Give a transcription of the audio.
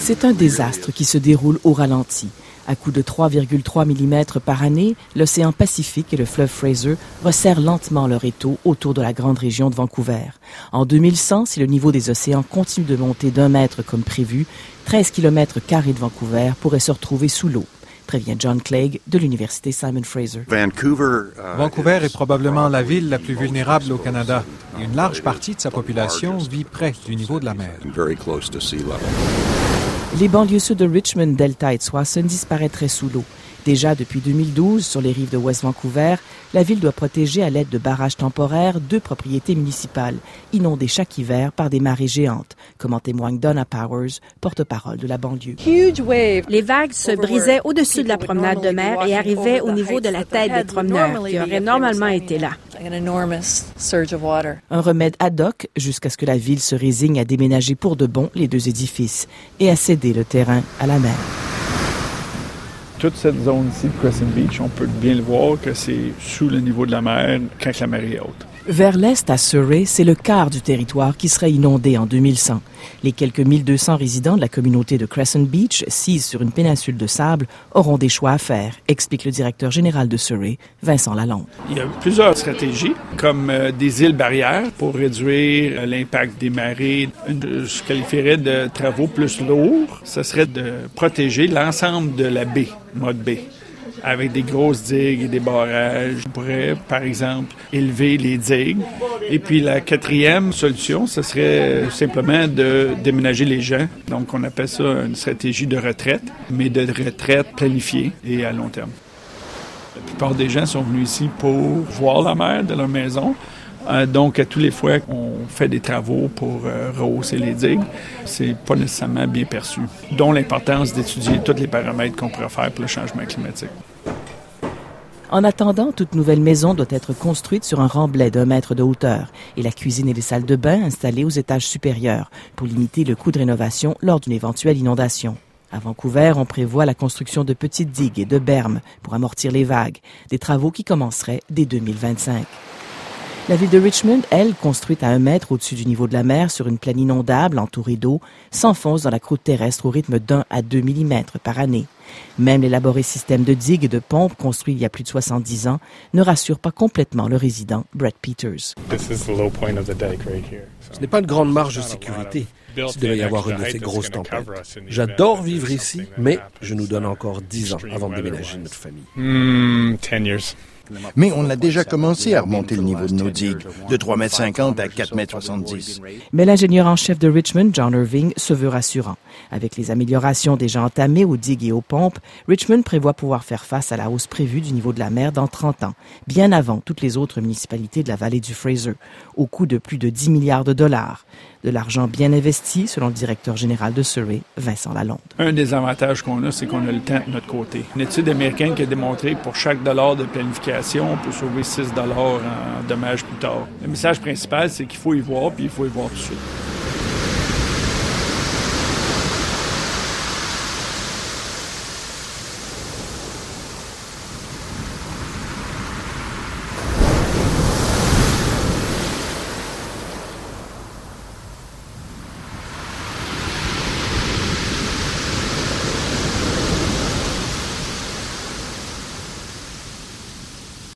C'est un désastre qui se déroule au ralenti. À coup de 3,3 mm par année, l'océan Pacifique et le fleuve Fraser resserrent lentement leur étau autour de la grande région de Vancouver. En 2100, si le niveau des océans continue de monter d'un mètre comme prévu, 13 km carrés de Vancouver pourraient se retrouver sous l'eau prévient John Clegg de l'Université Simon Fraser. Vancouver est probablement la ville la plus vulnérable au Canada. Une large partie de sa population vit près du niveau de la mer. Les banlieues sud de Richmond, Delta et Swanson disparaîtraient sous l'eau. Déjà depuis 2012, sur les rives de West Vancouver, la ville doit protéger à l'aide de barrages temporaires deux propriétés municipales, inondées chaque hiver par des marées géantes, comme en témoigne Donna Powers, porte-parole de la banlieue. Les vagues se brisaient au-dessus de la promenade de mer et arrivaient au niveau de la tête des promeneurs, qui auraient normalement été là. Un remède ad hoc jusqu'à ce que la ville se résigne à déménager pour de bon les deux édifices et à céder le terrain à la mer toute cette zone-ci de Crescent Beach, on peut bien le voir que c'est sous le niveau de la mer quand la mer est haute. Vers l'est, à Surrey, c'est le quart du territoire qui serait inondé en 2100. Les quelques 1200 résidents de la communauté de Crescent Beach, sise sur une péninsule de sable, auront des choix à faire, explique le directeur général de Surrey, Vincent Lalonde. Il y a plusieurs stratégies, comme euh, des îles barrières pour réduire euh, l'impact des marées. je qualifierais de travaux plus lourds, ce serait de protéger l'ensemble de la baie, mode baie avec des grosses digues et des barrages. On pourrait, par exemple, élever les digues. Et puis la quatrième solution, ce serait simplement de déménager les gens. Donc on appelle ça une stratégie de retraite, mais de retraite planifiée et à long terme. La plupart des gens sont venus ici pour voir la mer de leur maison. Euh, donc, à tous les fois qu'on fait des travaux pour euh, rehausser les digues, c'est pas nécessairement bien perçu. Dont l'importance d'étudier tous les paramètres qu'on pourrait faire pour le changement climatique. En attendant, toute nouvelle maison doit être construite sur un remblai d'un mètre de hauteur et la cuisine et les salles de bain installées aux étages supérieurs pour limiter le coût de rénovation lors d'une éventuelle inondation. À Vancouver, on prévoit la construction de petites digues et de bermes pour amortir les vagues, des travaux qui commenceraient dès 2025. La ville de Richmond, elle, construite à un mètre au-dessus du niveau de la mer sur une plaine inondable entourée d'eau, s'enfonce dans la croûte terrestre au rythme d'un à deux millimètres par année. Même l'élaboré système de digues et de pompes construit il y a plus de 70 ans ne rassure pas complètement le résident Brett Peters. Ce n'est pas une grande marge de sécurité. S'il devait y avoir une de ces grosses tempêtes. J'adore vivre ici, mais je nous donne encore 10 ans avant de déménager notre famille. Hmm, mais on a déjà commencé à remonter le niveau de nos digues, de 3,50 m à 4,70 m. Mais l'ingénieur en chef de Richmond, John Irving, se veut rassurant. Avec les améliorations déjà entamées aux digues et aux pompes, Richmond prévoit pouvoir faire face à la hausse prévue du niveau de la mer dans 30 ans, bien avant toutes les autres municipalités de la vallée du Fraser, au coût de plus de 10 milliards de dollars. De l'argent bien investi, selon le directeur général de Surrey, Vincent Lalonde. Un des avantages qu'on a, c'est qu'on a le temps de notre côté. Une étude américaine qui a démontré que pour chaque dollar de planification, on peut sauver 6 dollars en dommages plus tard. Le message principal, c'est qu'il faut y voir, puis il faut y voir tout de suite.